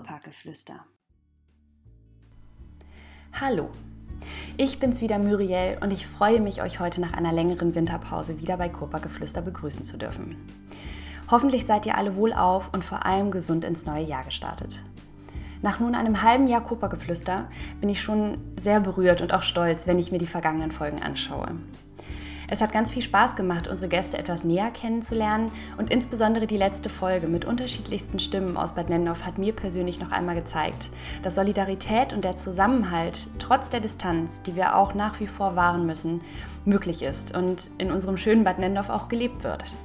Kurparkgeflüster. Hallo, ich bin's wieder Muriel und ich freue mich, euch heute nach einer längeren Winterpause wieder bei Kurparkgeflüster begrüßen zu dürfen. Hoffentlich seid ihr alle wohlauf und vor allem gesund ins neue Jahr gestartet. Nach nun einem halben Jahr Kuppergeflüster bin ich schon sehr berührt und auch stolz, wenn ich mir die vergangenen Folgen anschaue. Es hat ganz viel Spaß gemacht, unsere Gäste etwas näher kennenzulernen und insbesondere die letzte Folge mit unterschiedlichsten Stimmen aus Bad Nennendorf hat mir persönlich noch einmal gezeigt, dass Solidarität und der Zusammenhalt trotz der Distanz, die wir auch nach wie vor wahren müssen, möglich ist und in unserem schönen Bad Nennendorf auch gelebt wird.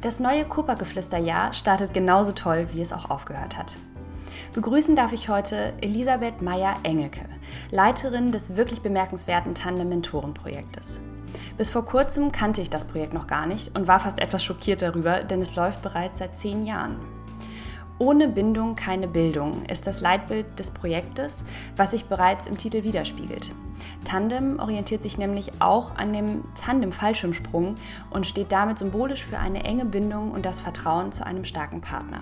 Das neue Kuppergeflüsterjahr startet genauso toll, wie es auch aufgehört hat. Begrüßen darf ich heute Elisabeth Meyer-Engelke, Leiterin des wirklich bemerkenswerten Tandem-Mentoren-Projektes. Bis vor kurzem kannte ich das Projekt noch gar nicht und war fast etwas schockiert darüber, denn es läuft bereits seit zehn Jahren. Ohne Bindung keine Bildung ist das Leitbild des Projektes, was sich bereits im Titel widerspiegelt. Tandem orientiert sich nämlich auch an dem Tandem-Fallschirmsprung und steht damit symbolisch für eine enge Bindung und das Vertrauen zu einem starken Partner.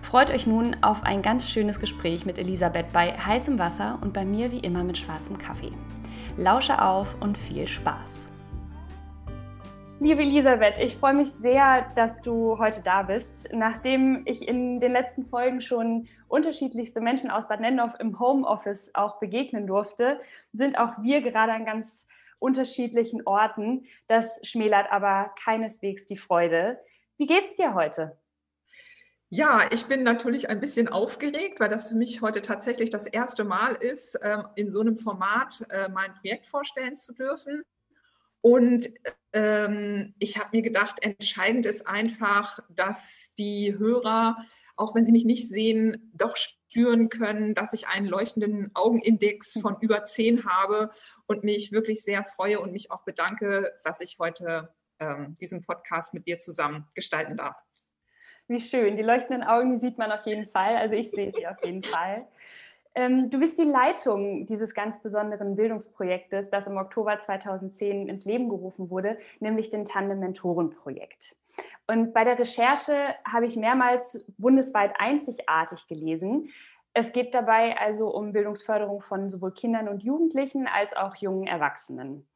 Freut euch nun auf ein ganz schönes Gespräch mit Elisabeth bei heißem Wasser und bei mir wie immer mit schwarzem Kaffee. Lausche auf und viel Spaß! Liebe Elisabeth, ich freue mich sehr, dass du heute da bist. Nachdem ich in den letzten Folgen schon unterschiedlichste Menschen aus Bad Nennendorf im Homeoffice auch begegnen durfte, sind auch wir gerade an ganz unterschiedlichen Orten. Das schmälert aber keineswegs die Freude. Wie geht's dir heute? Ja, ich bin natürlich ein bisschen aufgeregt, weil das für mich heute tatsächlich das erste Mal ist, ähm, in so einem Format äh, mein Projekt vorstellen zu dürfen. Und ähm, ich habe mir gedacht, entscheidend ist einfach, dass die Hörer, auch wenn sie mich nicht sehen, doch spüren können, dass ich einen leuchtenden Augenindex von über zehn habe und mich wirklich sehr freue und mich auch bedanke, dass ich heute ähm, diesen Podcast mit dir zusammen gestalten darf. Wie schön. Die leuchtenden Augen, die sieht man auf jeden Fall. Also ich sehe sie auf jeden Fall. Ähm, du bist die Leitung dieses ganz besonderen Bildungsprojektes, das im Oktober 2010 ins Leben gerufen wurde, nämlich dem Tandem-Mentoren-Projekt. Und bei der Recherche habe ich mehrmals bundesweit einzigartig gelesen. Es geht dabei also um Bildungsförderung von sowohl Kindern und Jugendlichen als auch jungen Erwachsenen.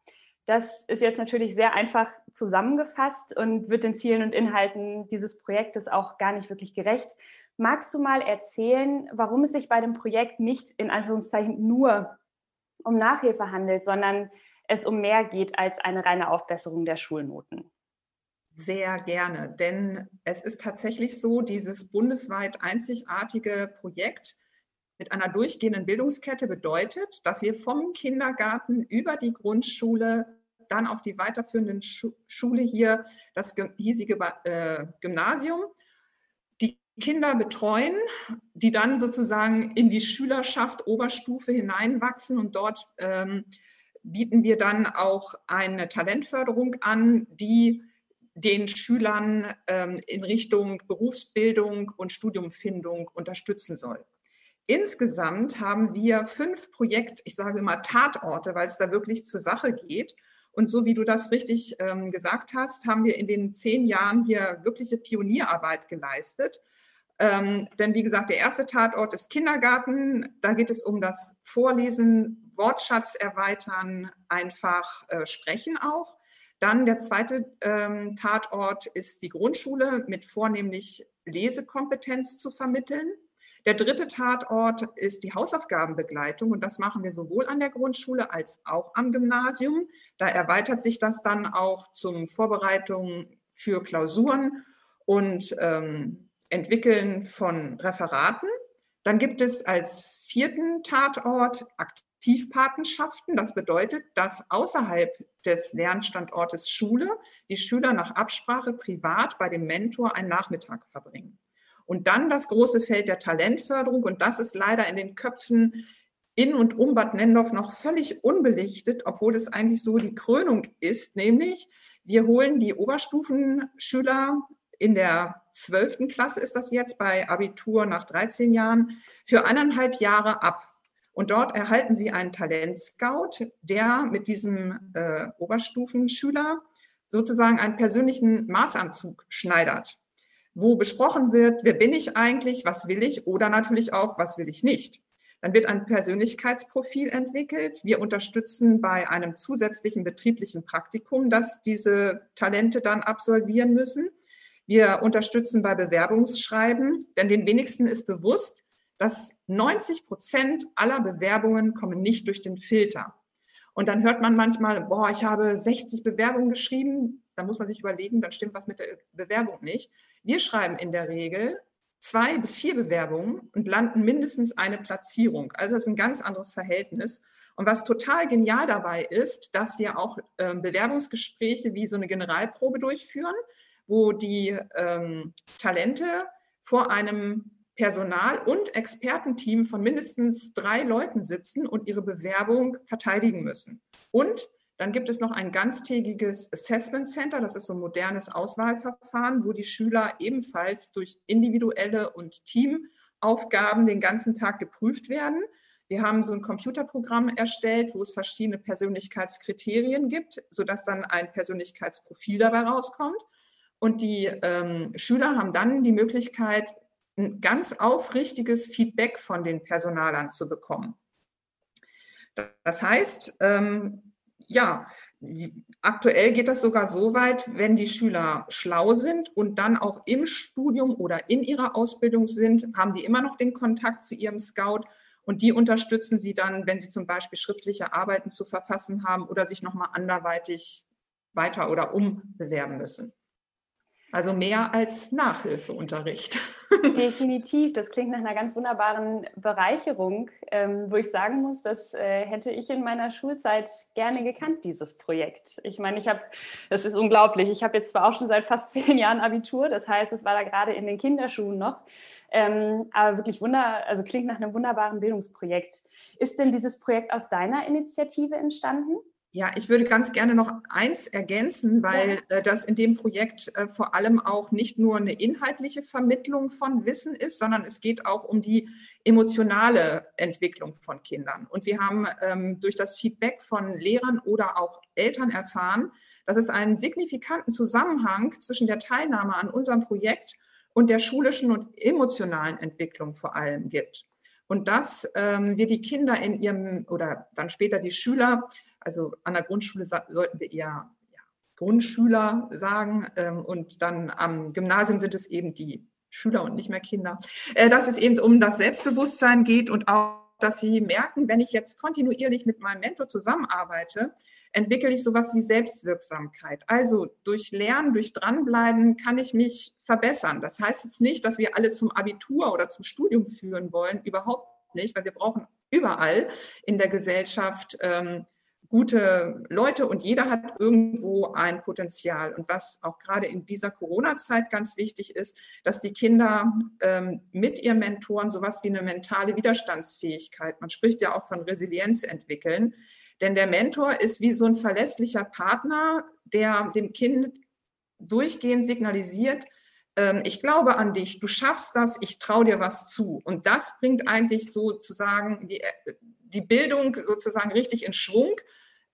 Das ist jetzt natürlich sehr einfach zusammengefasst und wird den Zielen und Inhalten dieses Projektes auch gar nicht wirklich gerecht. Magst du mal erzählen, warum es sich bei dem Projekt nicht in Anführungszeichen nur um Nachhilfe handelt, sondern es um mehr geht als eine reine Aufbesserung der Schulnoten? Sehr gerne, denn es ist tatsächlich so, dieses bundesweit einzigartige Projekt mit einer durchgehenden Bildungskette bedeutet, dass wir vom Kindergarten über die Grundschule dann auf die weiterführenden Schule hier, das hiesige äh, Gymnasium, Kinder betreuen, die dann sozusagen in die Schülerschaft Oberstufe hineinwachsen und dort ähm, bieten wir dann auch eine Talentförderung an, die den Schülern ähm, in Richtung Berufsbildung und Studiumfindung unterstützen soll. Insgesamt haben wir fünf Projekt, ich sage immer Tatorte, weil es da wirklich zur Sache geht. Und so wie du das richtig ähm, gesagt hast, haben wir in den zehn Jahren hier wirkliche Pionierarbeit geleistet ähm, denn wie gesagt, der erste Tatort ist Kindergarten. Da geht es um das Vorlesen, Wortschatz erweitern, einfach äh, sprechen auch. Dann der zweite ähm, Tatort ist die Grundschule mit vornehmlich Lesekompetenz zu vermitteln. Der dritte Tatort ist die Hausaufgabenbegleitung und das machen wir sowohl an der Grundschule als auch am Gymnasium. Da erweitert sich das dann auch zum Vorbereitung für Klausuren und ähm, Entwickeln von Referaten. Dann gibt es als vierten Tatort Aktivpatenschaften. Das bedeutet, dass außerhalb des Lernstandortes Schule die Schüler nach Absprache privat bei dem Mentor einen Nachmittag verbringen. Und dann das große Feld der Talentförderung. Und das ist leider in den Köpfen in und um Bad Nendorf noch völlig unbelichtet, obwohl es eigentlich so die Krönung ist, nämlich Wir holen die Oberstufenschüler in der zwölften Klasse ist das jetzt bei Abitur nach 13 Jahren für eineinhalb Jahre ab. Und dort erhalten sie einen Talentscout, der mit diesem äh, Oberstufenschüler sozusagen einen persönlichen Maßanzug schneidert, wo besprochen wird, wer bin ich eigentlich, was will ich oder natürlich auch, was will ich nicht. Dann wird ein Persönlichkeitsprofil entwickelt. Wir unterstützen bei einem zusätzlichen betrieblichen Praktikum, das diese Talente dann absolvieren müssen. Wir unterstützen bei Bewerbungsschreiben, denn den wenigsten ist bewusst, dass 90 Prozent aller Bewerbungen kommen nicht durch den Filter. Und dann hört man manchmal, boah, ich habe 60 Bewerbungen geschrieben. Da muss man sich überlegen, dann stimmt was mit der Bewerbung nicht. Wir schreiben in der Regel zwei bis vier Bewerbungen und landen mindestens eine Platzierung. Also das ist ein ganz anderes Verhältnis. Und was total genial dabei ist, dass wir auch äh, Bewerbungsgespräche wie so eine Generalprobe durchführen, wo die ähm, Talente vor einem Personal- und Expertenteam von mindestens drei Leuten sitzen und ihre Bewerbung verteidigen müssen. Und dann gibt es noch ein ganztägiges Assessment Center, das ist so ein modernes Auswahlverfahren, wo die Schüler ebenfalls durch individuelle und Teamaufgaben den ganzen Tag geprüft werden. Wir haben so ein Computerprogramm erstellt, wo es verschiedene Persönlichkeitskriterien gibt, sodass dann ein Persönlichkeitsprofil dabei rauskommt. Und die ähm, Schüler haben dann die Möglichkeit, ein ganz aufrichtiges Feedback von den Personalern zu bekommen. Das heißt, ähm, ja, aktuell geht das sogar so weit, wenn die Schüler schlau sind und dann auch im Studium oder in ihrer Ausbildung sind, haben die immer noch den Kontakt zu ihrem Scout und die unterstützen sie dann, wenn sie zum Beispiel schriftliche Arbeiten zu verfassen haben oder sich nochmal anderweitig weiter oder umbewerben müssen. Also mehr als Nachhilfeunterricht. Definitiv, das klingt nach einer ganz wunderbaren Bereicherung, ähm, wo ich sagen muss, das äh, hätte ich in meiner Schulzeit gerne gekannt, dieses Projekt. Ich meine, ich habe, das ist unglaublich, ich habe jetzt zwar auch schon seit fast zehn Jahren Abitur, das heißt, es war da gerade in den Kinderschuhen noch, ähm, aber wirklich wunder, also klingt nach einem wunderbaren Bildungsprojekt. Ist denn dieses Projekt aus deiner Initiative entstanden? Ja, ich würde ganz gerne noch eins ergänzen, weil äh, das in dem Projekt äh, vor allem auch nicht nur eine inhaltliche Vermittlung von Wissen ist, sondern es geht auch um die emotionale Entwicklung von Kindern. Und wir haben ähm, durch das Feedback von Lehrern oder auch Eltern erfahren, dass es einen signifikanten Zusammenhang zwischen der Teilnahme an unserem Projekt und der schulischen und emotionalen Entwicklung vor allem gibt. Und dass ähm, wir die Kinder in ihrem oder dann später die Schüler also an der Grundschule sollten wir eher ja, Grundschüler sagen ähm, und dann am Gymnasium sind es eben die Schüler und nicht mehr Kinder, äh, dass es eben um das Selbstbewusstsein geht und auch, dass sie merken, wenn ich jetzt kontinuierlich mit meinem Mentor zusammenarbeite, entwickle ich sowas wie Selbstwirksamkeit. Also durch Lernen, durch Dranbleiben kann ich mich verbessern. Das heißt jetzt nicht, dass wir alle zum Abitur oder zum Studium führen wollen, überhaupt nicht, weil wir brauchen überall in der Gesellschaft ähm, gute Leute und jeder hat irgendwo ein Potenzial. Und was auch gerade in dieser Corona-Zeit ganz wichtig ist, dass die Kinder ähm, mit ihren Mentoren sowas wie eine mentale Widerstandsfähigkeit, man spricht ja auch von Resilienz entwickeln. Denn der Mentor ist wie so ein verlässlicher Partner, der dem Kind durchgehend signalisiert, ähm, ich glaube an dich, du schaffst das, ich traue dir was zu. Und das bringt eigentlich sozusagen die, die Bildung sozusagen richtig in Schwung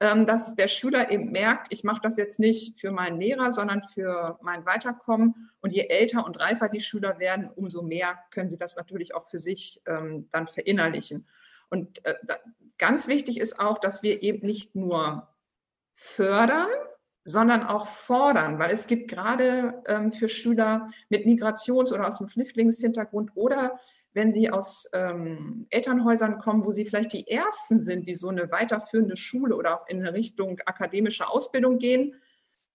dass der Schüler eben merkt, ich mache das jetzt nicht für meinen Lehrer, sondern für mein Weiterkommen. Und je älter und reifer die Schüler werden, umso mehr können sie das natürlich auch für sich ähm, dann verinnerlichen. Und äh, ganz wichtig ist auch, dass wir eben nicht nur fördern, sondern auch fordern, weil es gibt gerade ähm, für Schüler mit Migrations- oder aus dem Flüchtlingshintergrund oder wenn sie aus ähm, Elternhäusern kommen, wo sie vielleicht die Ersten sind, die so eine weiterführende Schule oder auch in Richtung akademische Ausbildung gehen,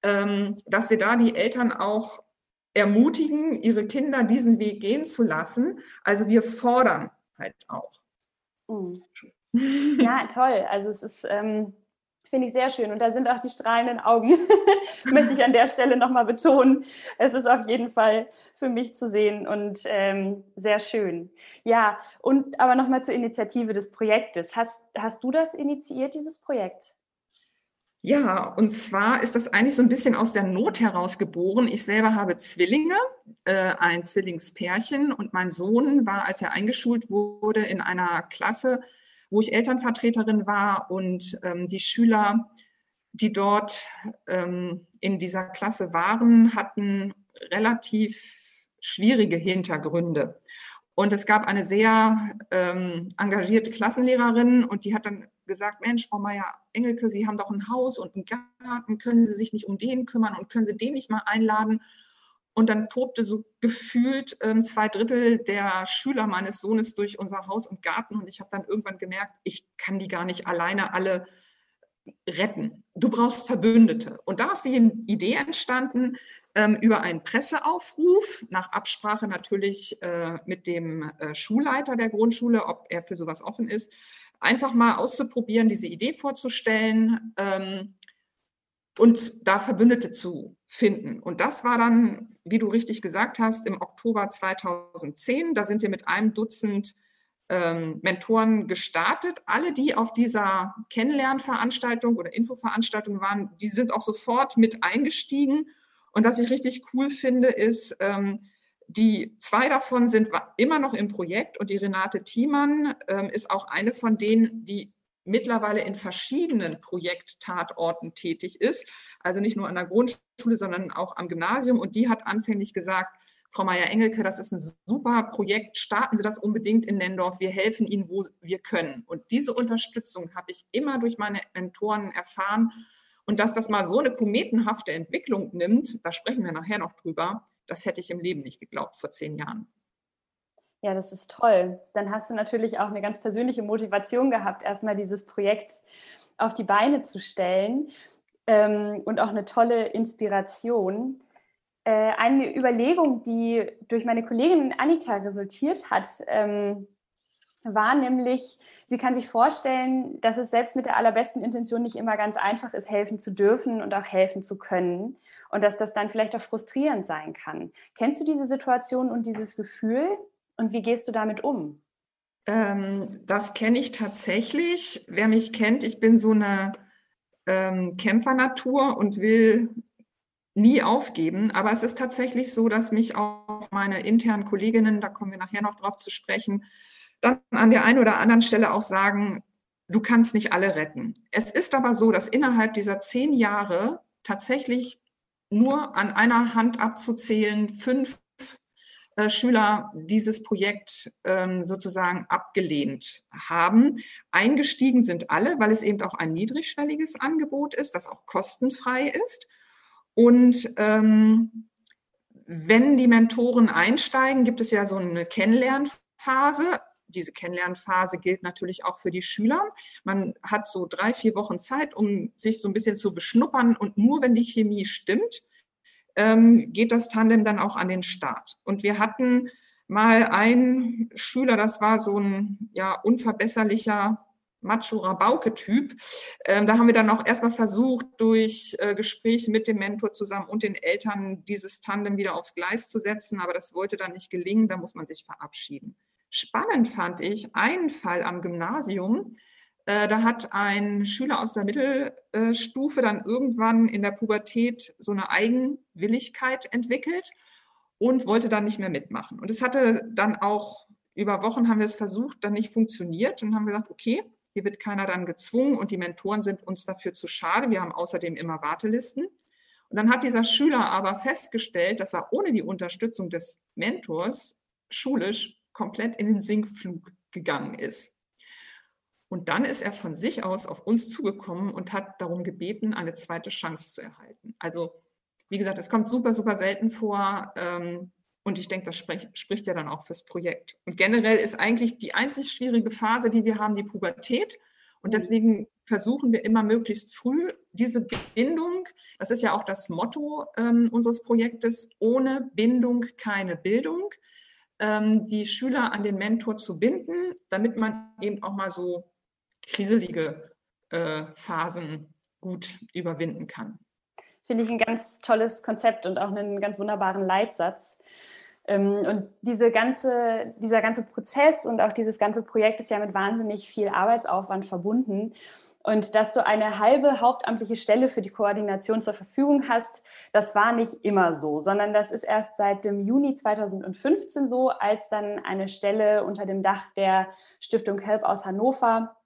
ähm, dass wir da die Eltern auch ermutigen, ihre Kinder diesen Weg gehen zu lassen. Also wir fordern halt auch. Mhm. Ja, toll. Also es ist ähm, Finde ich sehr schön. Und da sind auch die strahlenden Augen, möchte ich an der Stelle nochmal betonen. Es ist auf jeden Fall für mich zu sehen und ähm, sehr schön. Ja, und aber nochmal zur Initiative des Projektes. Hast, hast du das initiiert, dieses Projekt? Ja, und zwar ist das eigentlich so ein bisschen aus der Not heraus geboren. Ich selber habe Zwillinge, äh, ein Zwillingspärchen und mein Sohn war, als er eingeschult wurde, in einer Klasse, wo ich Elternvertreterin war und ähm, die Schüler, die dort ähm, in dieser Klasse waren, hatten relativ schwierige Hintergründe. Und es gab eine sehr ähm, engagierte Klassenlehrerin und die hat dann gesagt, Mensch, Frau Meier-Engelke, Sie haben doch ein Haus und einen Garten, können Sie sich nicht um den kümmern und können Sie den nicht mal einladen? Und dann tobte so gefühlt ähm, zwei Drittel der Schüler meines Sohnes durch unser Haus und Garten. Und ich habe dann irgendwann gemerkt, ich kann die gar nicht alleine alle retten. Du brauchst Verbündete. Und da ist die Idee entstanden, ähm, über einen Presseaufruf, nach Absprache natürlich äh, mit dem äh, Schulleiter der Grundschule, ob er für sowas offen ist, einfach mal auszuprobieren, diese Idee vorzustellen ähm, und da Verbündete zu finden. Und das war dann, wie du richtig gesagt hast, im Oktober 2010. Da sind wir mit einem Dutzend ähm, Mentoren gestartet. Alle, die auf dieser Kennenlernveranstaltung oder Infoveranstaltung waren, die sind auch sofort mit eingestiegen und was ich richtig cool finde, ist, ähm, die zwei davon sind immer noch im Projekt und die Renate Thiemann ähm, ist auch eine von denen, die mittlerweile in verschiedenen Projekttatorten tätig ist. Also nicht nur an der Grundschule, sondern auch am Gymnasium. Und die hat anfänglich gesagt, Frau Meier-Engelke, das ist ein super Projekt, starten Sie das unbedingt in Nendorf, wir helfen Ihnen, wo wir können. Und diese Unterstützung habe ich immer durch meine Mentoren erfahren und dass das mal so eine kometenhafte Entwicklung nimmt, da sprechen wir nachher noch drüber, das hätte ich im Leben nicht geglaubt vor zehn Jahren. Ja, das ist toll. Dann hast du natürlich auch eine ganz persönliche Motivation gehabt, erstmal dieses Projekt auf die Beine zu stellen ähm, und auch eine tolle Inspiration. Äh, eine Überlegung, die durch meine Kollegin Annika resultiert hat, ähm, war nämlich, sie kann sich vorstellen, dass es selbst mit der allerbesten Intention nicht immer ganz einfach ist, helfen zu dürfen und auch helfen zu können und dass das dann vielleicht auch frustrierend sein kann. Kennst du diese Situation und dieses Gefühl und wie gehst du damit um? Ähm, das kenne ich tatsächlich. Wer mich kennt, ich bin so eine ähm, Kämpfernatur und will nie aufgeben. Aber es ist tatsächlich so, dass mich auch meine internen Kolleginnen, da kommen wir nachher noch drauf zu sprechen, dann an der einen oder anderen Stelle auch sagen, du kannst nicht alle retten. Es ist aber so, dass innerhalb dieser zehn Jahre tatsächlich nur an einer Hand abzuzählen fünf Schüler dieses Projekt ähm, sozusagen abgelehnt haben. Eingestiegen sind alle, weil es eben auch ein niedrigschwelliges Angebot ist, das auch kostenfrei ist. Und ähm, wenn die Mentoren einsteigen, gibt es ja so eine Kennenlernphase diese Kennenlernphase gilt natürlich auch für die Schüler. Man hat so drei, vier Wochen Zeit, um sich so ein bisschen zu beschnuppern. Und nur wenn die Chemie stimmt, ähm, geht das Tandem dann auch an den Start. Und wir hatten mal einen Schüler, das war so ein ja, unverbesserlicher Macho-Rabauke-Typ. Ähm, da haben wir dann auch erstmal versucht, durch äh, Gespräche mit dem Mentor zusammen und den Eltern dieses Tandem wieder aufs Gleis zu setzen. Aber das wollte dann nicht gelingen, da muss man sich verabschieden. Spannend fand ich einen Fall am Gymnasium. Äh, da hat ein Schüler aus der Mittelstufe dann irgendwann in der Pubertät so eine Eigenwilligkeit entwickelt und wollte dann nicht mehr mitmachen. Und es hatte dann auch über Wochen haben wir es versucht, dann nicht funktioniert und haben gesagt, okay, hier wird keiner dann gezwungen und die Mentoren sind uns dafür zu schade. Wir haben außerdem immer Wartelisten. Und dann hat dieser Schüler aber festgestellt, dass er ohne die Unterstützung des Mentors schulisch komplett in den Sinkflug gegangen ist. Und dann ist er von sich aus auf uns zugekommen und hat darum gebeten, eine zweite Chance zu erhalten. Also, wie gesagt, es kommt super, super selten vor. Ähm, und ich denke, das spricht, spricht ja dann auch fürs Projekt. Und generell ist eigentlich die einzig schwierige Phase, die wir haben, die Pubertät. Und mhm. deswegen versuchen wir immer möglichst früh diese Bindung, das ist ja auch das Motto ähm, unseres Projektes, ohne Bindung keine Bildung ähm, die Schüler an den Mentor zu binden, damit man eben auch mal so kriselige äh, Phasen gut überwinden kann. Finde ich ein ganz tolles Konzept und auch einen ganz wunderbaren Leitsatz. Ähm, und diese ganze, dieser ganze Prozess und auch dieses ganze Projekt ist ja mit wahnsinnig viel Arbeitsaufwand verbunden. Und dass du eine halbe hauptamtliche Stelle für die Koordination zur Verfügung hast, das war nicht immer so, sondern das ist erst seit dem Juni 2015 so, als dann eine Stelle unter dem Dach der Stiftung Help aus Hannover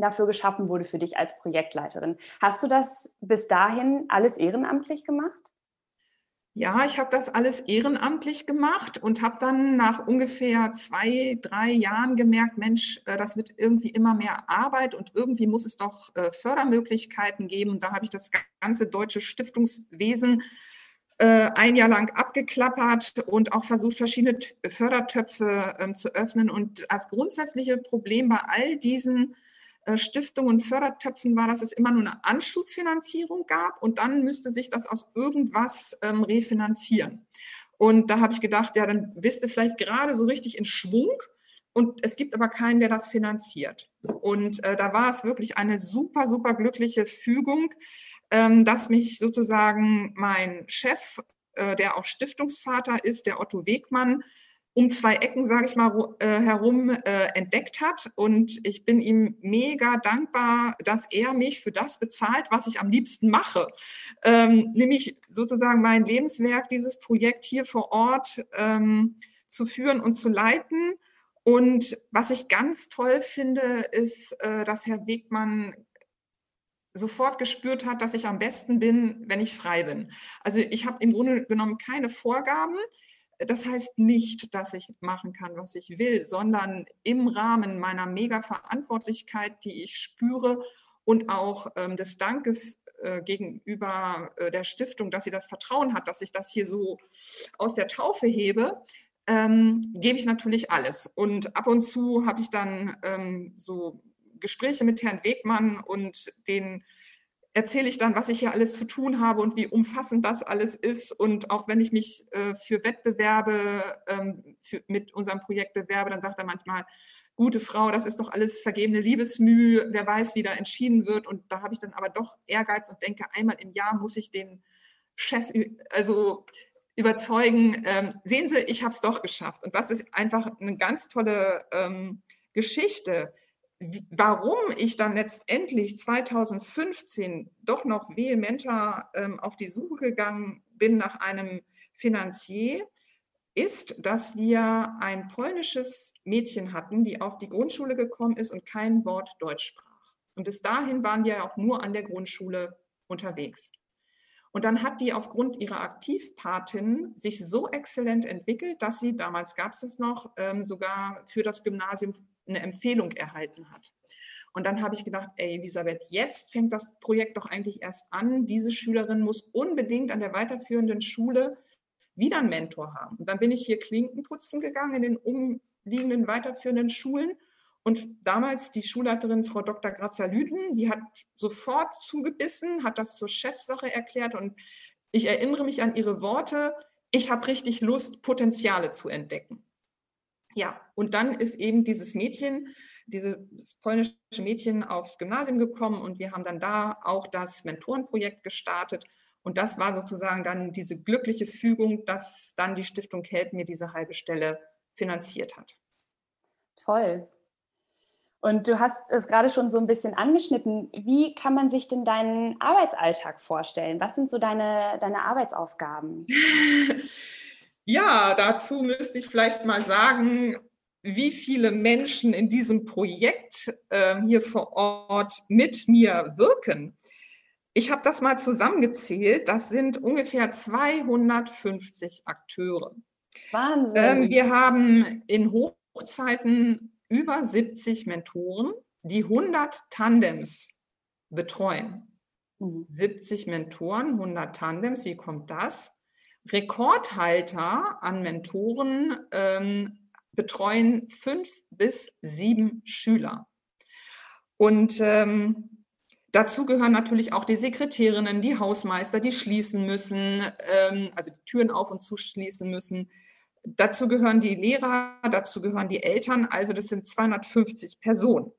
dafür geschaffen wurde für dich als Projektleiterin. Hast du das bis dahin alles ehrenamtlich gemacht? Ja, ich habe das alles ehrenamtlich gemacht und habe dann nach ungefähr zwei, drei Jahren gemerkt, Mensch, äh, das wird irgendwie immer mehr Arbeit und irgendwie muss es doch äh, Fördermöglichkeiten geben. Und da habe ich das ganze deutsche Stiftungswesen äh, ein Jahr lang abgeklappert und auch versucht, verschiedene Fördertöpfe ähm, zu öffnen. Und das grundsätzliche Problem bei all diesen Stiftungen und Fördertöpfen war, dass es immer nur eine Anschubfinanzierung gab und dann müsste sich das aus irgendwas ähm, refinanzieren. Und da habe ich gedacht, ja, dann bist du vielleicht gerade so richtig in Schwung und es gibt aber keinen, der das finanziert. Und äh, da war es wirklich eine super, super glückliche Fügung, ähm, dass mich sozusagen mein Chef, äh, der auch Stiftungsvater ist, der Otto Wegmann, um zwei Ecken, sage ich mal, äh, herum äh, entdeckt hat. Und ich bin ihm mega dankbar, dass er mich für das bezahlt, was ich am liebsten mache. Ähm, nämlich sozusagen mein Lebenswerk, dieses Projekt hier vor Ort ähm, zu führen und zu leiten. Und was ich ganz toll finde, ist, äh, dass Herr Wegmann sofort gespürt hat, dass ich am besten bin, wenn ich frei bin. Also ich habe im Grunde genommen keine Vorgaben das heißt nicht, dass ich machen kann, was ich will, sondern im Rahmen meiner Mega-Verantwortlichkeit, die ich spüre und auch ähm, des Dankes äh, gegenüber äh, der Stiftung, dass sie das Vertrauen hat, dass ich das hier so aus der Taufe hebe, ähm, gebe ich natürlich alles. Und ab und zu habe ich dann ähm, so Gespräche mit Herrn Wegmann und den erzähle ich dann, was ich hier alles zu tun habe und wie umfassend das alles ist. Und auch wenn ich mich äh, für Wettbewerbe ähm, für, mit unserem Projekt bewerbe, dann sagt er manchmal, gute Frau, das ist doch alles vergebene Liebesmühe, wer weiß, wie da entschieden wird. Und da habe ich dann aber doch Ehrgeiz und denke, einmal im Jahr muss ich den Chef also überzeugen, ähm, sehen Sie, ich habe es doch geschafft. Und das ist einfach eine ganz tolle ähm, Geschichte warum ich dann letztendlich 2015 doch noch vehementer ähm, auf die Suche gegangen bin nach einem Finanzier, ist, dass wir ein polnisches Mädchen hatten, die auf die Grundschule gekommen ist und kein Wort Deutsch sprach. Und bis dahin waren wir auch nur an der Grundschule unterwegs. Und dann hat die aufgrund ihrer Aktivpatin sich so exzellent entwickelt, dass sie, damals gab es es noch, ähm, sogar für das Gymnasium eine Empfehlung erhalten hat. Und dann habe ich gedacht, ey Elisabeth, jetzt fängt das Projekt doch eigentlich erst an. Diese Schülerin muss unbedingt an der weiterführenden Schule wieder einen Mentor haben. Und dann bin ich hier Klinken putzen gegangen in den umliegenden weiterführenden Schulen. Und damals die Schulleiterin Frau Dr. Grazer-Lüden, die hat sofort zugebissen, hat das zur Chefsache erklärt. Und ich erinnere mich an ihre Worte, ich habe richtig Lust, Potenziale zu entdecken. Ja, und dann ist eben dieses Mädchen, dieses polnische Mädchen aufs Gymnasium gekommen und wir haben dann da auch das Mentorenprojekt gestartet. Und das war sozusagen dann diese glückliche Fügung, dass dann die Stiftung Help mir diese halbe Stelle finanziert hat. Toll. Und du hast es gerade schon so ein bisschen angeschnitten. Wie kann man sich denn deinen Arbeitsalltag vorstellen? Was sind so deine, deine Arbeitsaufgaben? Ja, dazu müsste ich vielleicht mal sagen, wie viele Menschen in diesem Projekt äh, hier vor Ort mit mir wirken. Ich habe das mal zusammengezählt. Das sind ungefähr 250 Akteure. Wahnsinn. Ähm, wir haben in Hochzeiten über 70 Mentoren, die 100 Tandems betreuen. Mhm. 70 Mentoren, 100 Tandems, wie kommt das? Rekordhalter an Mentoren ähm, betreuen fünf bis sieben Schüler. Und ähm, dazu gehören natürlich auch die Sekretärinnen, die Hausmeister, die schließen müssen, ähm, also Türen auf und zuschließen müssen. Dazu gehören die Lehrer, dazu gehören die Eltern, also das sind 250 Personen.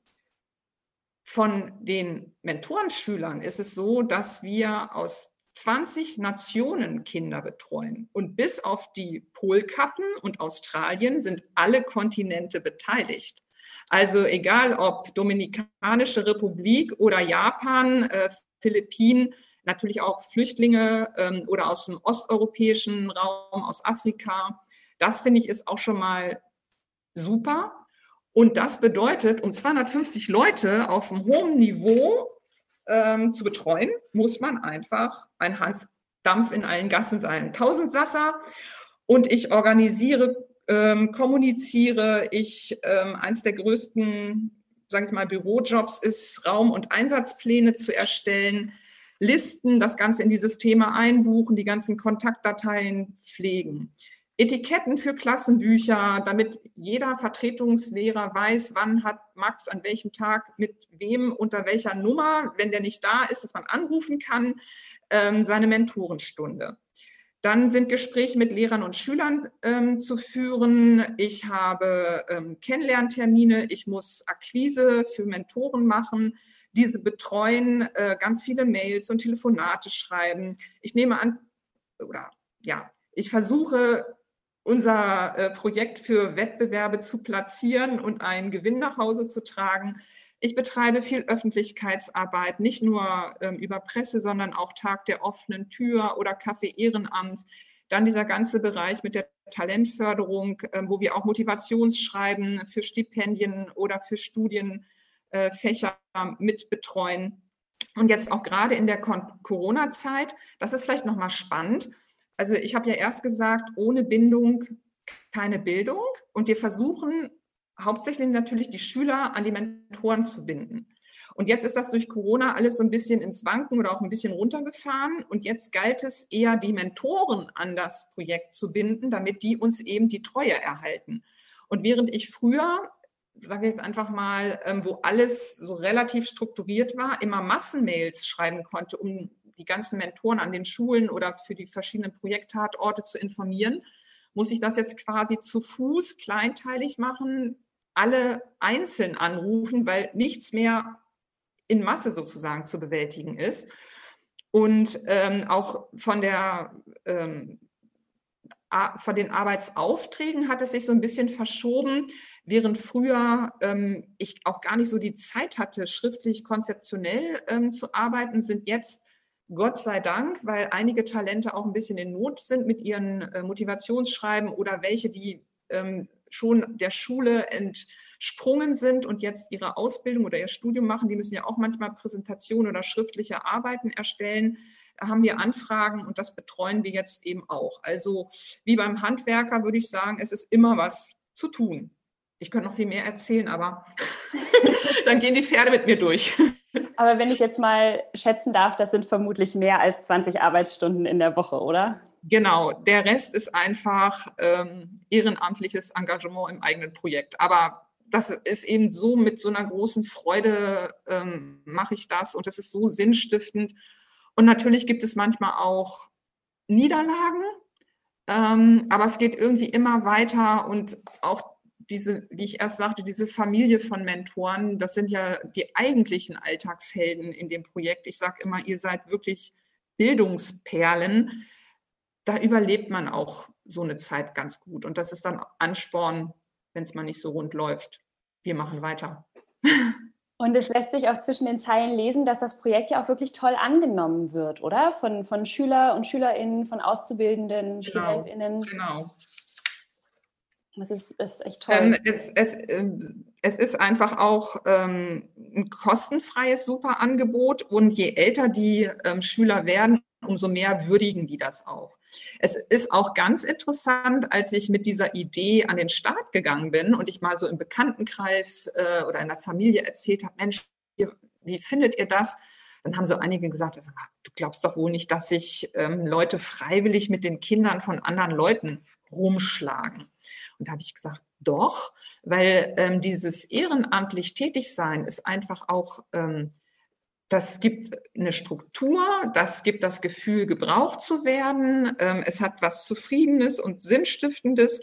Von den Mentorenschülern ist es so, dass wir aus 20 Nationen Kinder betreuen. Und bis auf die Polkappen und Australien sind alle Kontinente beteiligt. Also egal ob Dominikanische Republik oder Japan, äh, Philippinen, natürlich auch Flüchtlinge ähm, oder aus dem osteuropäischen Raum, aus Afrika. Das finde ich ist auch schon mal super. Und das bedeutet, um 250 Leute auf einem hohen Niveau ähm, zu betreuen, muss man einfach ein Hans Dampf in allen Gassen sein. Tausendsasser. Und ich organisiere, ähm, kommuniziere. Ich, ähm, eins der größten, sage ich mal, Bürojobs ist, Raum- und Einsatzpläne zu erstellen, Listen, das Ganze in dieses Thema einbuchen, die ganzen Kontaktdateien pflegen. Etiketten für Klassenbücher, damit jeder Vertretungslehrer weiß, wann hat Max an welchem Tag mit wem unter welcher Nummer, wenn der nicht da ist, dass man anrufen kann, ähm, seine Mentorenstunde. Dann sind Gespräche mit Lehrern und Schülern ähm, zu führen. Ich habe ähm, Kennenlerntermine. Ich muss Akquise für Mentoren machen, diese betreuen, äh, ganz viele Mails und Telefonate schreiben. Ich nehme an, oder ja, ich versuche unser äh, Projekt für Wettbewerbe zu platzieren und einen Gewinn nach Hause zu tragen. Ich betreibe viel Öffentlichkeitsarbeit, nicht nur ähm, über Presse, sondern auch Tag der offenen Tür oder Kaffee Ehrenamt. Dann dieser ganze Bereich mit der Talentförderung, ähm, wo wir auch Motivationsschreiben für Stipendien oder für Studienfächer äh, mit betreuen. Und jetzt auch gerade in der Corona-Zeit, das ist vielleicht nochmal spannend, also ich habe ja erst gesagt, ohne Bindung keine Bildung. Und wir versuchen hauptsächlich natürlich die Schüler an die Mentoren zu binden. Und jetzt ist das durch Corona alles so ein bisschen ins Wanken oder auch ein bisschen runtergefahren. Und jetzt galt es eher, die Mentoren an das Projekt zu binden, damit die uns eben die Treue erhalten. Und während ich früher, sage ich jetzt einfach mal, ähm, wo alles so relativ strukturiert war, immer Massenmails schreiben konnte, um die ganzen Mentoren an den Schulen oder für die verschiedenen Projekttatorte zu informieren, muss ich das jetzt quasi zu Fuß kleinteilig machen, alle einzeln anrufen, weil nichts mehr in Masse sozusagen zu bewältigen ist. Und ähm, auch von der ähm, von den Arbeitsaufträgen hat es sich so ein bisschen verschoben, während früher ähm, ich auch gar nicht so die Zeit hatte, schriftlich konzeptionell ähm, zu arbeiten, sind jetzt Gott sei Dank, weil einige Talente auch ein bisschen in Not sind mit ihren äh, Motivationsschreiben oder welche, die ähm, schon der Schule entsprungen sind und jetzt ihre Ausbildung oder ihr Studium machen. Die müssen ja auch manchmal Präsentationen oder schriftliche Arbeiten erstellen. Da haben wir Anfragen und das betreuen wir jetzt eben auch. Also wie beim Handwerker würde ich sagen, es ist immer was zu tun. Ich könnte noch viel mehr erzählen, aber dann gehen die Pferde mit mir durch. Aber wenn ich jetzt mal schätzen darf, das sind vermutlich mehr als 20 Arbeitsstunden in der Woche, oder? Genau, der Rest ist einfach ähm, ehrenamtliches Engagement im eigenen Projekt. Aber das ist eben so mit so einer großen Freude ähm, mache ich das und das ist so sinnstiftend. Und natürlich gibt es manchmal auch Niederlagen, ähm, aber es geht irgendwie immer weiter und auch diese, wie ich erst sagte, diese Familie von Mentoren, das sind ja die eigentlichen Alltagshelden in dem Projekt. Ich sage immer, ihr seid wirklich Bildungsperlen. Da überlebt man auch so eine Zeit ganz gut. Und das ist dann Ansporn, wenn es mal nicht so rund läuft. Wir machen weiter. Und es lässt sich auch zwischen den Zeilen lesen, dass das Projekt ja auch wirklich toll angenommen wird, oder? Von, von Schüler und SchülerInnen, von Auszubildenden, genau, StudentInnen. Genau. Das ist, ist echt toll. Ähm, es, es, äh, es ist einfach auch ähm, ein kostenfreies super Angebot und je älter die ähm, Schüler werden, umso mehr würdigen die das auch. Es ist auch ganz interessant, als ich mit dieser Idee an den Start gegangen bin und ich mal so im Bekanntenkreis äh, oder in der Familie erzählt habe, Mensch, wie findet ihr das? Dann haben so einige gesagt, du glaubst doch wohl nicht, dass sich ähm, Leute freiwillig mit den Kindern von anderen Leuten rumschlagen. Und da habe ich gesagt, doch, weil ähm, dieses ehrenamtlich Tätigsein ist einfach auch, ähm, das gibt eine Struktur, das gibt das Gefühl, gebraucht zu werden. Ähm, es hat was Zufriedenes und Sinnstiftendes.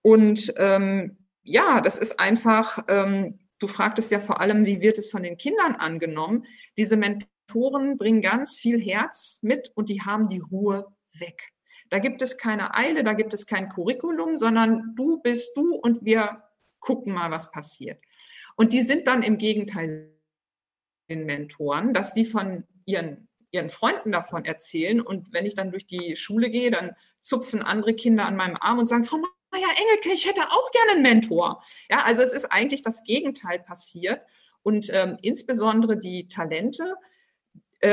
Und ähm, ja, das ist einfach, ähm, du fragtest ja vor allem, wie wird es von den Kindern angenommen? Diese Mentoren bringen ganz viel Herz mit und die haben die Ruhe weg. Da gibt es keine Eile, da gibt es kein Curriculum, sondern du bist du und wir gucken mal, was passiert. Und die sind dann im Gegenteil den Mentoren, dass die von ihren, ihren Freunden davon erzählen. Und wenn ich dann durch die Schule gehe, dann zupfen andere Kinder an meinem Arm und sagen, Frau Meier Engelke, ich hätte auch gerne einen Mentor. Ja, also es ist eigentlich das Gegenteil passiert. Und ähm, insbesondere die Talente,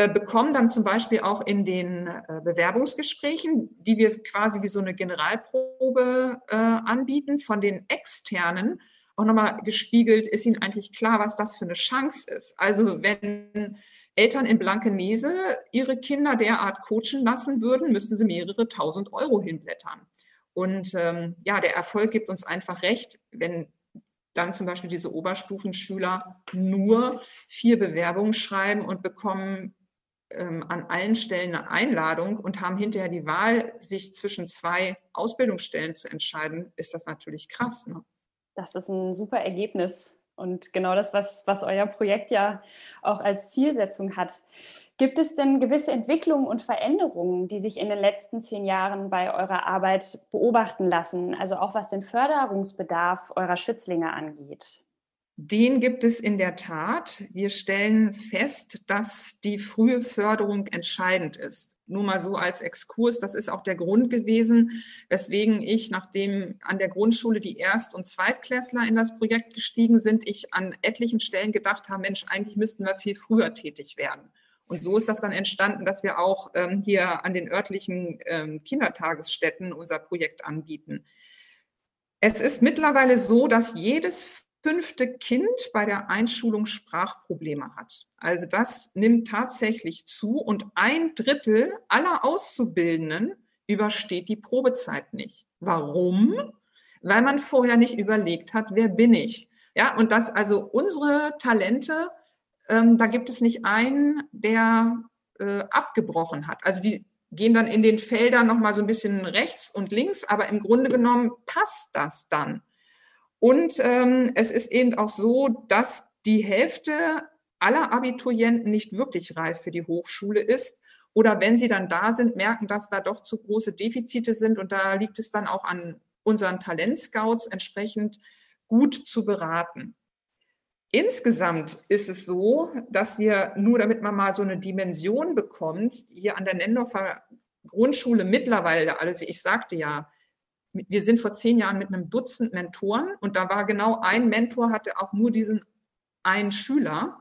bekommen dann zum Beispiel auch in den äh, Bewerbungsgesprächen, die wir quasi wie so eine Generalprobe äh, anbieten, von den externen auch nochmal gespiegelt, ist ihnen eigentlich klar, was das für eine Chance ist. Also wenn Eltern in Blankenese ihre Kinder derart coachen lassen würden, müssten sie mehrere tausend Euro hinblättern. Und ähm, ja, der Erfolg gibt uns einfach recht, wenn dann zum Beispiel diese Oberstufenschüler nur vier Bewerbungen schreiben und bekommen ähm, an allen Stellen eine Einladung und haben hinterher die Wahl, sich zwischen zwei Ausbildungsstellen zu entscheiden, ist das natürlich krass. Ne? Das ist ein super Ergebnis und genau das, was, was euer Projekt ja auch als Zielsetzung hat. Gibt es denn gewisse Entwicklungen und Veränderungen, die sich in den letzten zehn Jahren bei eurer Arbeit beobachten lassen, also auch was den Förderungsbedarf eurer Schützlinge angeht? Den gibt es in der Tat. Wir stellen fest, dass die frühe Förderung entscheidend ist. Nur mal so als Exkurs, das ist auch der Grund gewesen, weswegen ich, nachdem an der Grundschule die Erst- und Zweitklässler in das Projekt gestiegen sind, ich an etlichen Stellen gedacht habe, Mensch, eigentlich müssten wir viel früher tätig werden. Und so ist das dann entstanden, dass wir auch ähm, hier an den örtlichen ähm, Kindertagesstätten unser Projekt anbieten. Es ist mittlerweile so, dass jedes fünfte Kind bei der Einschulung Sprachprobleme hat. Also das nimmt tatsächlich zu und ein Drittel aller Auszubildenden übersteht die Probezeit nicht. Warum? Weil man vorher nicht überlegt hat, wer bin ich? Ja, und dass also unsere Talente, ähm, da gibt es nicht einen, der äh, abgebrochen hat. Also die gehen dann in den Feldern nochmal so ein bisschen rechts und links, aber im Grunde genommen passt das dann. Und ähm, es ist eben auch so, dass die Hälfte aller Abiturienten nicht wirklich reif für die Hochschule ist. Oder wenn sie dann da sind, merken, dass da doch zu große Defizite sind. Und da liegt es dann auch an unseren Talentscouts entsprechend gut zu beraten. Insgesamt ist es so, dass wir nur, damit man mal so eine Dimension bekommt, hier an der Nendorfer Grundschule mittlerweile, also ich sagte ja, wir sind vor zehn Jahren mit einem Dutzend Mentoren und da war genau ein Mentor, hatte auch nur diesen einen Schüler.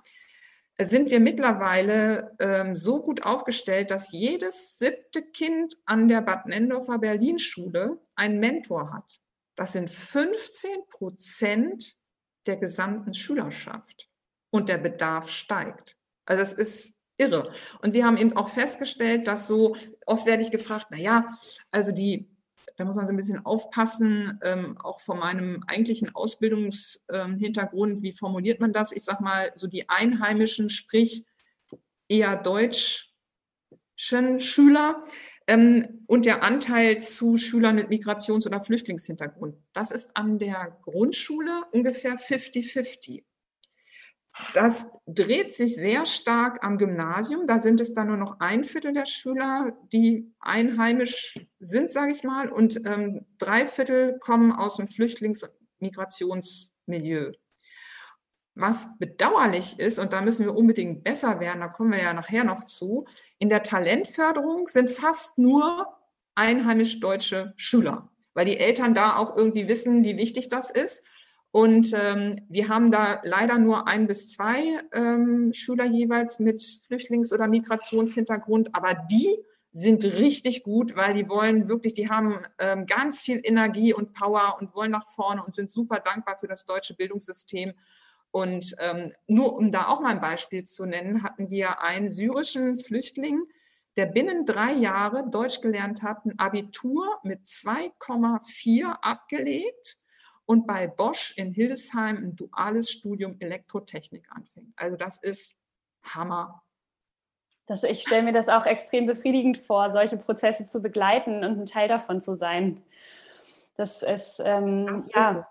Sind wir mittlerweile ähm, so gut aufgestellt, dass jedes siebte Kind an der Bad Nendorfer Berlin-Schule einen Mentor hat. Das sind 15 Prozent der gesamten Schülerschaft. Und der Bedarf steigt. Also es ist irre. Und wir haben eben auch festgestellt, dass so, oft werde ich gefragt, na ja, also die da muss man so ein bisschen aufpassen, ähm, auch von meinem eigentlichen Ausbildungshintergrund, wie formuliert man das? Ich sage mal, so die Einheimischen, sprich eher deutschen Schüler ähm, und der Anteil zu Schülern mit Migrations- oder Flüchtlingshintergrund. Das ist an der Grundschule ungefähr 50-50. Das dreht sich sehr stark am Gymnasium. Da sind es dann nur noch ein Viertel der Schüler, die einheimisch sind, sage ich mal, und ähm, drei Viertel kommen aus dem Flüchtlings- und Migrationsmilieu. Was bedauerlich ist, und da müssen wir unbedingt besser werden, da kommen wir ja nachher noch zu, in der Talentförderung sind fast nur einheimisch deutsche Schüler, weil die Eltern da auch irgendwie wissen, wie wichtig das ist. Und ähm, wir haben da leider nur ein bis zwei ähm, Schüler jeweils mit Flüchtlings- oder Migrationshintergrund, aber die sind richtig gut, weil die wollen wirklich, die haben ähm, ganz viel Energie und Power und wollen nach vorne und sind super dankbar für das deutsche Bildungssystem. Und ähm, nur um da auch mal ein Beispiel zu nennen, hatten wir einen syrischen Flüchtling, der binnen drei Jahre Deutsch gelernt hat, ein Abitur mit 2,4 abgelegt und bei Bosch in Hildesheim ein duales Studium Elektrotechnik anfängt. Also das ist Hammer. Das, ich stelle mir das auch extrem befriedigend vor, solche Prozesse zu begleiten und ein Teil davon zu sein. Das ist, ähm, das ja. Ist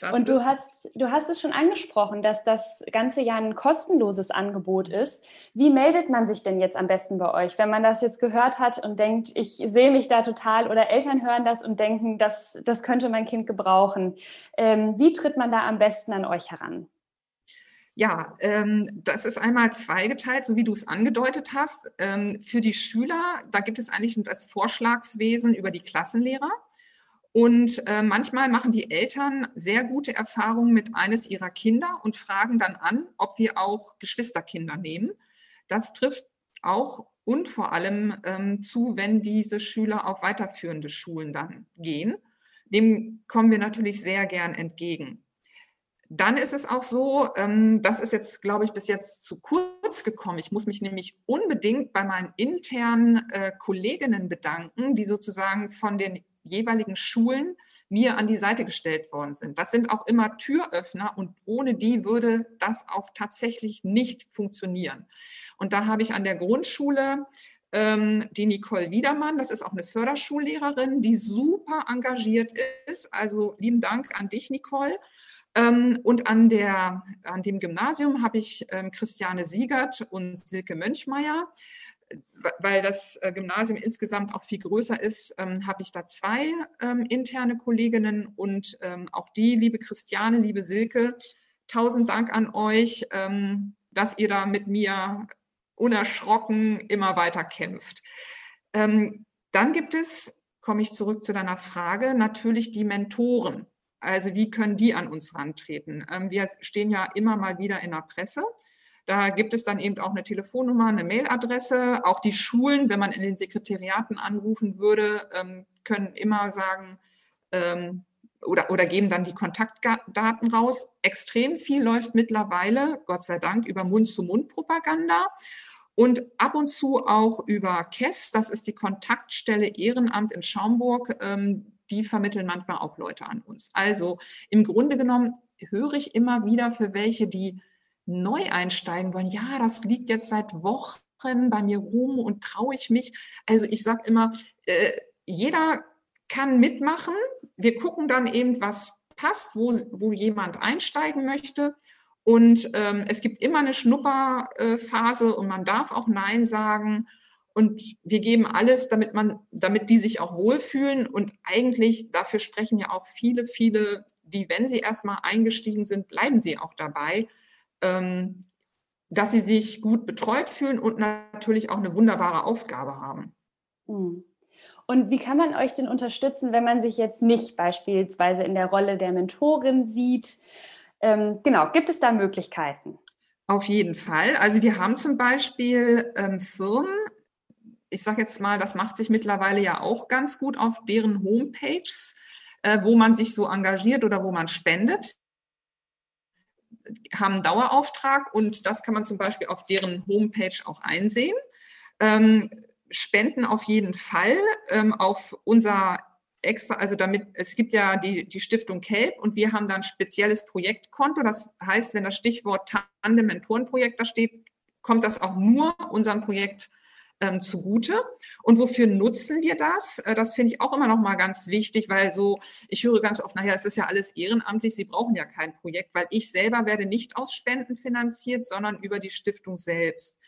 das und du hast, du hast es schon angesprochen, dass das ganze ja ein kostenloses Angebot ist. Wie meldet man sich denn jetzt am besten bei euch, wenn man das jetzt gehört hat und denkt, ich sehe mich da total oder Eltern hören das und denken, das, das könnte mein Kind gebrauchen. Ähm, wie tritt man da am besten an euch heran? Ja, ähm, das ist einmal zweigeteilt, so wie du es angedeutet hast. Ähm, für die Schüler, da gibt es eigentlich das Vorschlagswesen über die Klassenlehrer. Und äh, manchmal machen die Eltern sehr gute Erfahrungen mit eines ihrer Kinder und fragen dann an, ob wir auch Geschwisterkinder nehmen. Das trifft auch und vor allem ähm, zu, wenn diese Schüler auf weiterführende Schulen dann gehen. Dem kommen wir natürlich sehr gern entgegen. Dann ist es auch so, ähm, das ist jetzt, glaube ich, bis jetzt zu kurz gekommen. Ich muss mich nämlich unbedingt bei meinen internen äh, Kolleginnen bedanken, die sozusagen von den jeweiligen Schulen mir an die Seite gestellt worden sind. Das sind auch immer Türöffner und ohne die würde das auch tatsächlich nicht funktionieren. Und da habe ich an der Grundschule ähm, die Nicole Wiedermann, das ist auch eine Förderschullehrerin, die super engagiert ist. Also lieben Dank an dich, Nicole. Ähm, und an, der, an dem Gymnasium habe ich ähm, Christiane Siegert und Silke Mönchmeier weil das äh, Gymnasium insgesamt auch viel größer ist, ähm, habe ich da zwei ähm, interne Kolleginnen und ähm, auch die, liebe Christiane, liebe Silke, tausend Dank an euch, ähm, dass ihr da mit mir unerschrocken immer weiter kämpft. Ähm, dann gibt es, komme ich zurück zu deiner Frage, natürlich die Mentoren. Also wie können die an uns rantreten? Ähm, wir stehen ja immer mal wieder in der Presse. Da gibt es dann eben auch eine Telefonnummer, eine Mailadresse. Auch die Schulen, wenn man in den Sekretariaten anrufen würde, ähm, können immer sagen ähm, oder, oder geben dann die Kontaktdaten raus. Extrem viel läuft mittlerweile, Gott sei Dank, über Mund-zu-Mund-Propaganda und ab und zu auch über KESS, das ist die Kontaktstelle Ehrenamt in Schaumburg. Ähm, die vermitteln manchmal auch Leute an uns. Also im Grunde genommen höre ich immer wieder für welche, die neu einsteigen wollen, ja, das liegt jetzt seit Wochen bei mir rum und traue ich mich. Also ich sage immer, äh, jeder kann mitmachen. Wir gucken dann eben, was passt, wo, wo jemand einsteigen möchte. Und ähm, es gibt immer eine Schnupperphase und man darf auch Nein sagen. Und wir geben alles, damit man, damit die sich auch wohlfühlen. Und eigentlich dafür sprechen ja auch viele, viele, die, wenn sie erstmal eingestiegen sind, bleiben sie auch dabei, dass sie sich gut betreut fühlen und natürlich auch eine wunderbare Aufgabe haben. Hm. Und wie kann man euch denn unterstützen, wenn man sich jetzt nicht beispielsweise in der Rolle der Mentorin sieht? Ähm, genau, gibt es da Möglichkeiten? Auf jeden Fall. Also wir haben zum Beispiel ähm, Firmen, ich sage jetzt mal, das macht sich mittlerweile ja auch ganz gut auf deren Homepages, äh, wo man sich so engagiert oder wo man spendet haben Dauerauftrag und das kann man zum Beispiel auf deren Homepage auch einsehen. Ähm, Spenden auf jeden Fall ähm, auf unser extra, also damit, es gibt ja die, die Stiftung Kelp und wir haben da ein spezielles Projektkonto. Das heißt, wenn das Stichwort Tandem Mentorenprojekt da steht, kommt das auch nur unserem Projekt ähm, zugute. Und wofür nutzen wir das? Äh, das finde ich auch immer noch mal ganz wichtig, weil so, ich höre ganz oft, naja, es ist ja alles ehrenamtlich, Sie brauchen ja kein Projekt, weil ich selber werde nicht aus Spenden finanziert, sondern über die Stiftung selbst.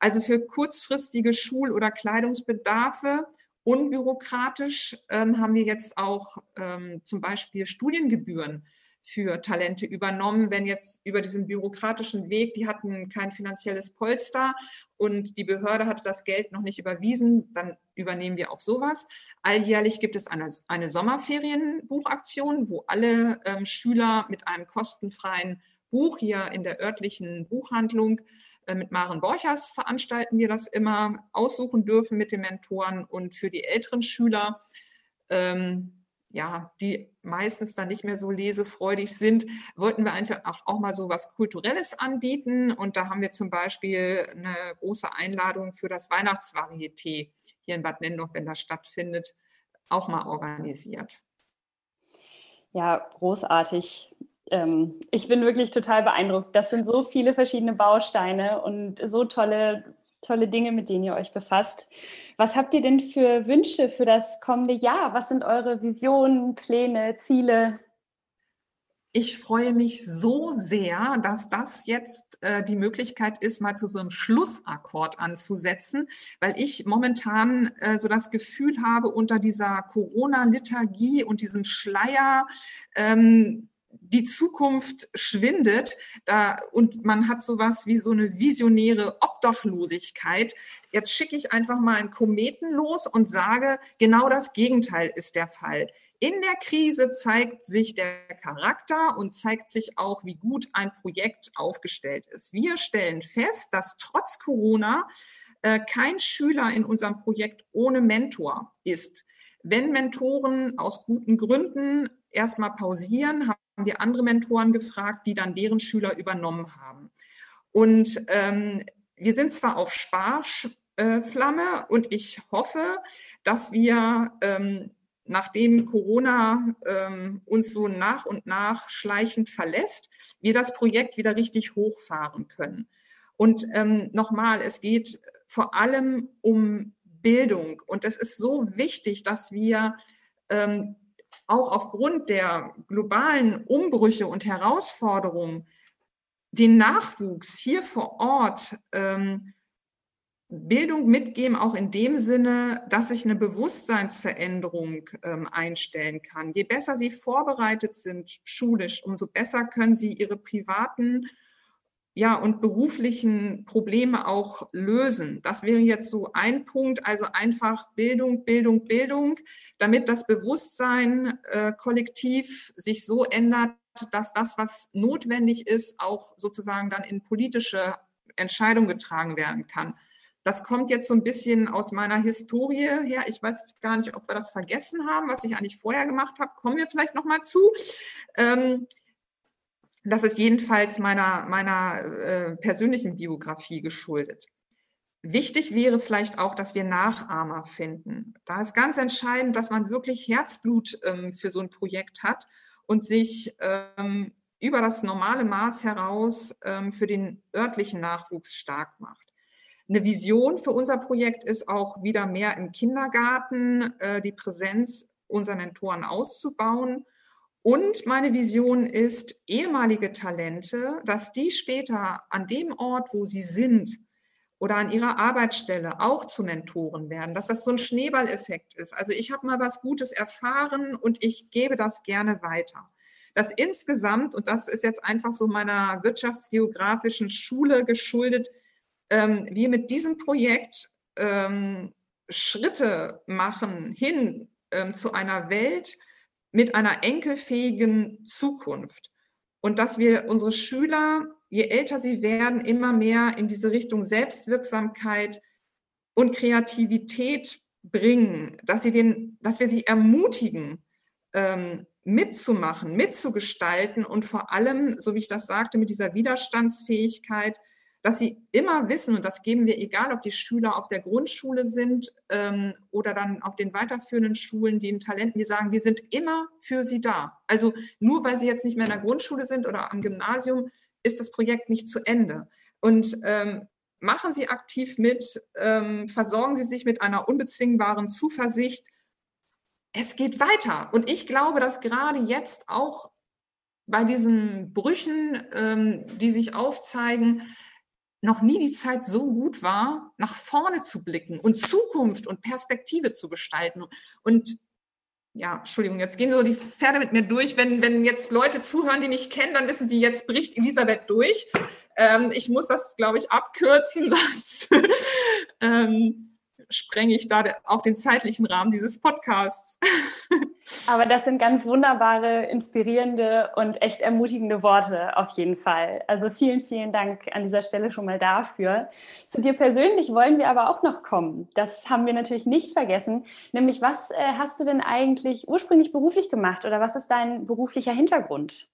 Also für kurzfristige Schul- oder Kleidungsbedarfe unbürokratisch ähm, haben wir jetzt auch ähm, zum Beispiel Studiengebühren für Talente übernommen, wenn jetzt über diesen bürokratischen Weg, die hatten kein finanzielles Polster und die Behörde hatte das Geld noch nicht überwiesen, dann übernehmen wir auch sowas. Alljährlich gibt es eine, eine Sommerferienbuchaktion, wo alle ähm, Schüler mit einem kostenfreien Buch hier in der örtlichen Buchhandlung äh, mit Maren Borchers veranstalten wir das immer, aussuchen dürfen mit den Mentoren und für die älteren Schüler ähm, ja, die meistens dann nicht mehr so lesefreudig sind, wollten wir einfach auch, mal so was Kulturelles anbieten. Und da haben wir zum Beispiel eine große Einladung für das Weihnachtsvarieté hier in Bad Nennendorf, wenn das stattfindet, auch mal organisiert. Ja, großartig. Ähm, ich bin wirklich total beeindruckt. Das sind so viele verschiedene Bausteine und so tolle tolle Dinge, mit denen ihr euch befasst. Was habt ihr denn für Wünsche für das kommende Jahr? Was sind eure Visionen, Pläne, Ziele? Ich freue mich so sehr, dass das jetzt äh, die Möglichkeit ist, mal zu so einem Schlussakkord anzusetzen, weil ich momentan äh, so das Gefühl habe, unter dieser Corona-Liturgie und diesem Schleier, ähm, die Zukunft schwindet da, und man hat sowas wie so eine visionäre Obdachlosigkeit. Jetzt schicke ich einfach mal einen Kometen los und sage, genau das Gegenteil ist der Fall. In der Krise zeigt sich der Charakter und zeigt sich auch, wie gut ein Projekt aufgestellt ist. Wir stellen fest, dass trotz Corona äh, kein Schüler in unserem Projekt ohne Mentor ist. Wenn Mentoren aus guten Gründen erstmal pausieren, haben wir andere Mentoren gefragt, die dann deren Schüler übernommen haben. Und ähm, wir sind zwar auf Sparflamme äh, und ich hoffe, dass wir, ähm, nachdem Corona ähm, uns so nach und nach schleichend verlässt, wir das Projekt wieder richtig hochfahren können. Und ähm, nochmal, es geht vor allem um Bildung. Und es ist so wichtig, dass wir ähm, auch aufgrund der globalen Umbrüche und Herausforderungen den Nachwuchs hier vor Ort ähm, Bildung mitgeben, auch in dem Sinne, dass sich eine Bewusstseinsveränderung ähm, einstellen kann. Je besser sie vorbereitet sind schulisch, umso besser können sie ihre privaten ja, und beruflichen Probleme auch lösen. Das wäre jetzt so ein Punkt, also einfach Bildung, Bildung, Bildung, damit das Bewusstsein äh, kollektiv sich so ändert, dass das, was notwendig ist, auch sozusagen dann in politische Entscheidungen getragen werden kann. Das kommt jetzt so ein bisschen aus meiner Historie her. Ich weiß gar nicht, ob wir das vergessen haben, was ich eigentlich vorher gemacht habe. Kommen wir vielleicht noch mal zu. Ähm, das ist jedenfalls meiner, meiner äh, persönlichen Biografie geschuldet. Wichtig wäre vielleicht auch, dass wir Nachahmer finden. Da ist ganz entscheidend, dass man wirklich Herzblut ähm, für so ein Projekt hat und sich ähm, über das normale Maß heraus ähm, für den örtlichen Nachwuchs stark macht. Eine Vision für unser Projekt ist auch wieder mehr im Kindergarten äh, die Präsenz unserer Mentoren auszubauen und meine Vision ist, ehemalige Talente, dass die später an dem Ort, wo sie sind oder an ihrer Arbeitsstelle auch zu Mentoren werden, dass das so ein Schneeballeffekt ist. Also ich habe mal was Gutes erfahren und ich gebe das gerne weiter. Das insgesamt, und das ist jetzt einfach so meiner wirtschaftsgeografischen Schule geschuldet, ähm, wir mit diesem Projekt ähm, Schritte machen hin ähm, zu einer Welt, mit einer enkelfähigen Zukunft. Und dass wir unsere Schüler, je älter sie werden, immer mehr in diese Richtung Selbstwirksamkeit und Kreativität bringen, dass, sie den, dass wir sie ermutigen, ähm, mitzumachen, mitzugestalten und vor allem, so wie ich das sagte, mit dieser Widerstandsfähigkeit dass sie immer wissen, und das geben wir, egal ob die Schüler auf der Grundschule sind ähm, oder dann auf den weiterführenden Schulen, die in Talenten, die sagen, wir sind immer für sie da. Also nur weil sie jetzt nicht mehr in der Grundschule sind oder am Gymnasium, ist das Projekt nicht zu Ende. Und ähm, machen Sie aktiv mit, ähm, versorgen Sie sich mit einer unbezwingbaren Zuversicht. Es geht weiter. Und ich glaube, dass gerade jetzt auch bei diesen Brüchen, ähm, die sich aufzeigen, noch nie die Zeit so gut war, nach vorne zu blicken und Zukunft und Perspektive zu gestalten. Und ja, Entschuldigung, jetzt gehen so die Pferde mit mir durch. Wenn, wenn jetzt Leute zuhören, die mich kennen, dann wissen sie, jetzt bricht Elisabeth durch. Ähm, ich muss das, glaube ich, abkürzen, sonst ähm, sprenge ich da auch den zeitlichen Rahmen dieses Podcasts. Aber das sind ganz wunderbare, inspirierende und echt ermutigende Worte auf jeden Fall. Also vielen, vielen Dank an dieser Stelle schon mal dafür. Zu dir persönlich wollen wir aber auch noch kommen. Das haben wir natürlich nicht vergessen. Nämlich, was äh, hast du denn eigentlich ursprünglich beruflich gemacht oder was ist dein beruflicher Hintergrund?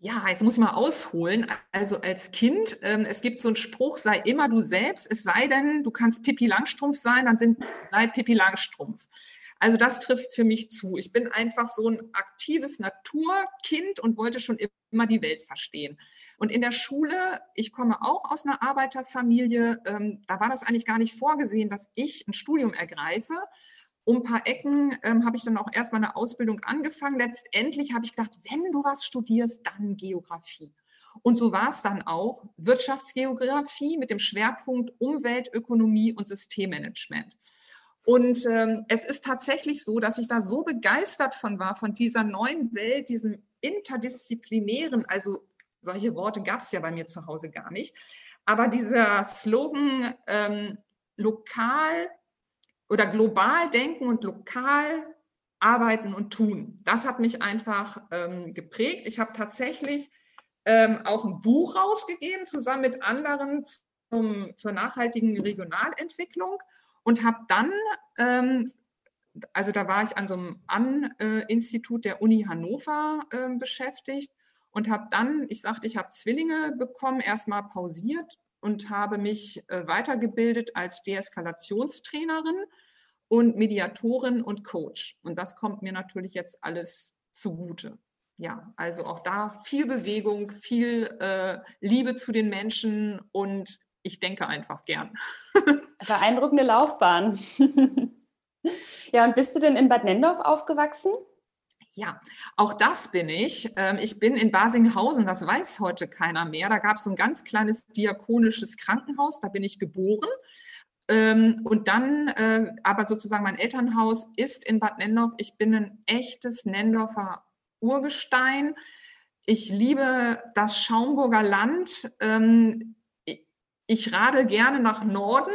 Ja, jetzt muss ich mal ausholen. Also als Kind, ähm, es gibt so einen Spruch, sei immer du selbst, es sei denn, du kannst Pippi Langstrumpf sein, dann sind sei Pippi Langstrumpf. Also das trifft für mich zu. Ich bin einfach so ein aktives Naturkind und wollte schon immer die Welt verstehen. Und in der Schule, ich komme auch aus einer Arbeiterfamilie, ähm, da war das eigentlich gar nicht vorgesehen, dass ich ein Studium ergreife. Um ein paar Ecken ähm, habe ich dann auch erst meine Ausbildung angefangen. Letztendlich habe ich gedacht, wenn du was studierst, dann Geografie. Und so war es dann auch Wirtschaftsgeografie mit dem Schwerpunkt Umweltökonomie und Systemmanagement. Und ähm, es ist tatsächlich so, dass ich da so begeistert von war, von dieser neuen Welt, diesem interdisziplinären, also solche Worte gab es ja bei mir zu Hause gar nicht, aber dieser Slogan ähm, lokal oder global denken und lokal arbeiten und tun, das hat mich einfach ähm, geprägt. Ich habe tatsächlich ähm, auch ein Buch rausgegeben, zusammen mit anderen zum, zur nachhaltigen Regionalentwicklung und habe dann, ähm, also da war ich an so einem An-Institut der Uni Hannover äh, beschäftigt und habe dann, ich sagte, ich habe Zwillinge bekommen, erstmal pausiert und habe mich äh, weitergebildet als Deeskalationstrainerin und Mediatorin und Coach. Und das kommt mir natürlich jetzt alles zugute. Ja, also auch da viel Bewegung, viel äh, Liebe zu den Menschen und ich denke einfach gern. Beeindruckende Laufbahn. ja, und bist du denn in Bad Nendorf aufgewachsen? Ja, auch das bin ich. Ähm, ich bin in Basinghausen, das weiß heute keiner mehr. Da gab es so ein ganz kleines diakonisches Krankenhaus, da bin ich geboren. Ähm, und dann, äh, aber sozusagen mein Elternhaus ist in Bad Nendorf. Ich bin ein echtes Nendorfer Urgestein. Ich liebe das Schaumburger Land. Ähm, ich radel gerne nach Norden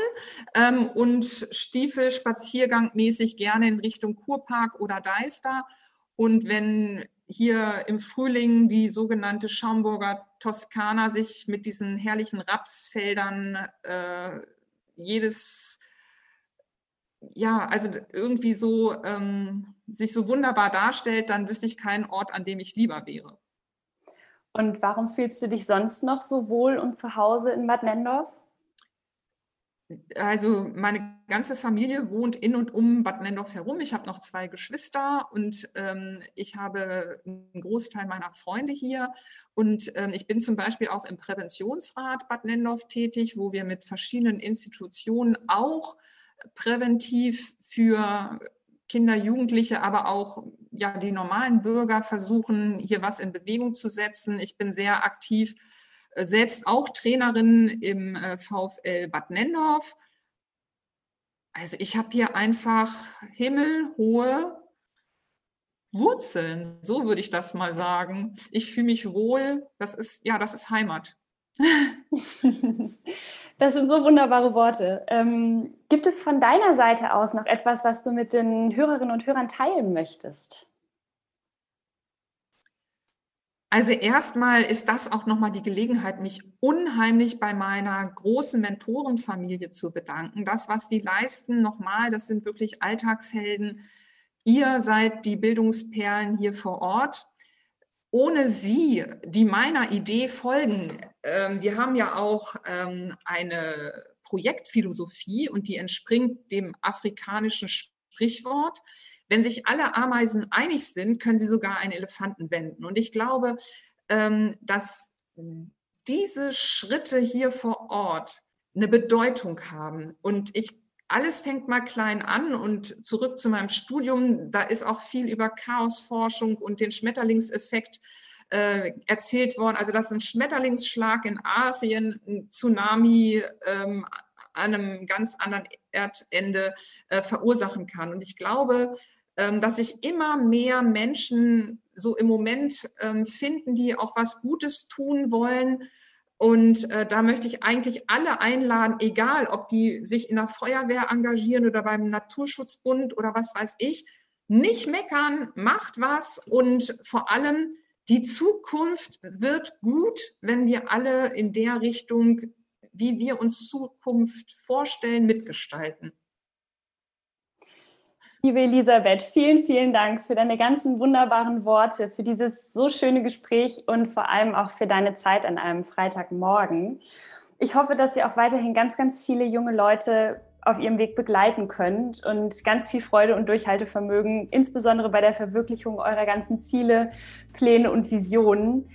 und stiefel spaziergangmäßig gerne in Richtung Kurpark oder Deister. Und wenn hier im Frühling die sogenannte Schaumburger Toskana sich mit diesen herrlichen Rapsfeldern äh, jedes, ja, also irgendwie so ähm, sich so wunderbar darstellt, dann wüsste ich keinen Ort, an dem ich lieber wäre. Und warum fühlst du dich sonst noch so wohl und zu Hause in Bad Nendorf? Also meine ganze Familie wohnt in und um Bad Nendorf herum. Ich habe noch zwei Geschwister und ähm, ich habe einen Großteil meiner Freunde hier. Und ähm, ich bin zum Beispiel auch im Präventionsrat Bad Nendorf tätig, wo wir mit verschiedenen Institutionen auch präventiv für Kinder, Jugendliche, aber auch ja, die normalen Bürger versuchen, hier was in Bewegung zu setzen. Ich bin sehr aktiv, selbst auch Trainerin im äh, VfL Bad Nendorf. Also ich habe hier einfach himmelhohe Wurzeln, so würde ich das mal sagen. Ich fühle mich wohl, das ist, ja, das ist Heimat. Das sind so wunderbare Worte. Ähm, gibt es von deiner Seite aus noch etwas, was du mit den Hörerinnen und Hörern teilen möchtest? Also erstmal ist das auch nochmal die Gelegenheit, mich unheimlich bei meiner großen Mentorenfamilie zu bedanken. Das, was die leisten, nochmal, das sind wirklich Alltagshelden. Ihr seid die Bildungsperlen hier vor Ort ohne sie, die meiner Idee folgen, ähm, wir haben ja auch ähm, eine Projektphilosophie und die entspringt dem afrikanischen Sprichwort. Wenn sich alle Ameisen einig sind, können sie sogar einen Elefanten wenden. Und ich glaube, ähm, dass diese Schritte hier vor Ort eine Bedeutung haben. Und ich alles fängt mal klein an und zurück zu meinem Studium, da ist auch viel über Chaosforschung und den Schmetterlingseffekt äh, erzählt worden. Also dass ein Schmetterlingsschlag in Asien, ein Tsunami ähm, an einem ganz anderen Erdende äh, verursachen kann. Und ich glaube, dass sich immer mehr Menschen so im Moment ähm, finden, die auch was Gutes tun wollen und äh, da möchte ich eigentlich alle einladen, egal ob die sich in der Feuerwehr engagieren oder beim Naturschutzbund oder was weiß ich, nicht meckern, macht was und vor allem die Zukunft wird gut, wenn wir alle in der Richtung, wie wir uns Zukunft vorstellen, mitgestalten. Liebe Elisabeth, vielen, vielen Dank für deine ganzen wunderbaren Worte, für dieses so schöne Gespräch und vor allem auch für deine Zeit an einem Freitagmorgen. Ich hoffe, dass ihr auch weiterhin ganz, ganz viele junge Leute auf ihrem Weg begleiten könnt und ganz viel Freude und Durchhaltevermögen, insbesondere bei der Verwirklichung eurer ganzen Ziele, Pläne und Visionen.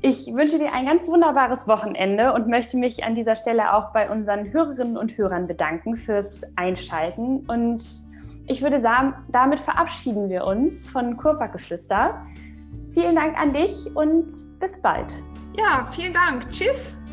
Ich wünsche dir ein ganz wunderbares Wochenende und möchte mich an dieser Stelle auch bei unseren Hörerinnen und Hörern bedanken fürs Einschalten und ich würde sagen, damit verabschieden wir uns von Kurparkgeflüster. Vielen Dank an dich und bis bald. Ja, vielen Dank. Tschüss.